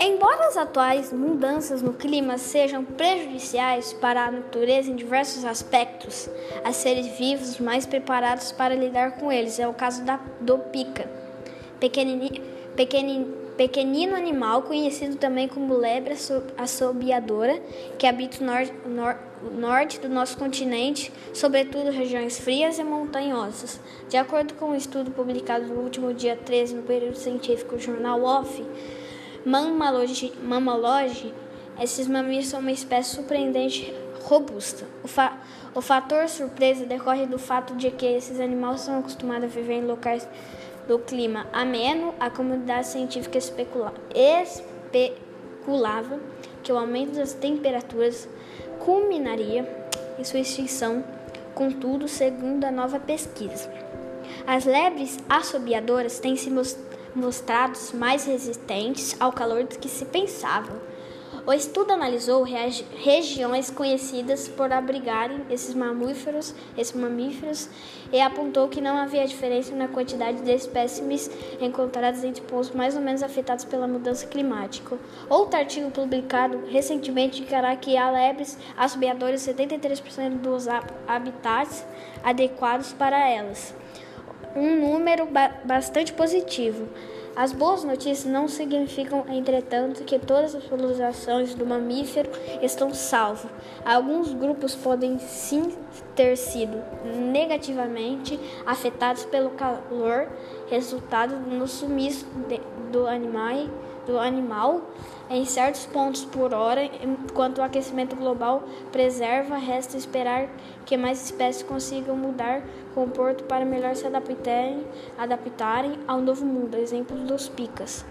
Embora as atuais mudanças no clima sejam prejudiciais para a natureza em diversos aspectos, há seres vivos mais preparados para lidar com eles. É o caso da, do pica, pequenino, pequenino, pequenino animal conhecido também como lebre assobiadora, que habita o norte, nor, norte do nosso continente, sobretudo regiões frias e montanhosas. De acordo com um estudo publicado no último dia 13 no período científico Jornal Off, Mammalogy, esses mamíferos são uma espécie surpreendente robusta. O, fa o fator surpresa decorre do fato de que esses animais são acostumados a viver em locais do clima ameno. A comunidade científica especula especulava que o aumento das temperaturas culminaria em sua extinção. Contudo, segundo a nova pesquisa, as lebres assobiadoras têm se mostrado mais resistentes ao calor do que se pensava. O estudo analisou regi regiões conhecidas por abrigarem esses mamíferos, esses mamíferos e apontou que não havia diferença na quantidade de espécimes encontradas entre pontos mais ou menos afetados pela mudança climática. Outro artigo publicado recentemente indicará que há lebres assobiadoras 73% dos habitats adequados para elas um número ba bastante positivo. As boas notícias não significam, entretanto, que todas as populações do mamífero estão salvas. Alguns grupos podem sim ter sido negativamente afetados pelo calor, resultado no sumiço de, do animal do animal em certos pontos por hora, enquanto o aquecimento global preserva, resta esperar que mais espécies consigam mudar comporto para melhor se adaptarem, adaptarem ao novo mundo. Exemplo dos picas.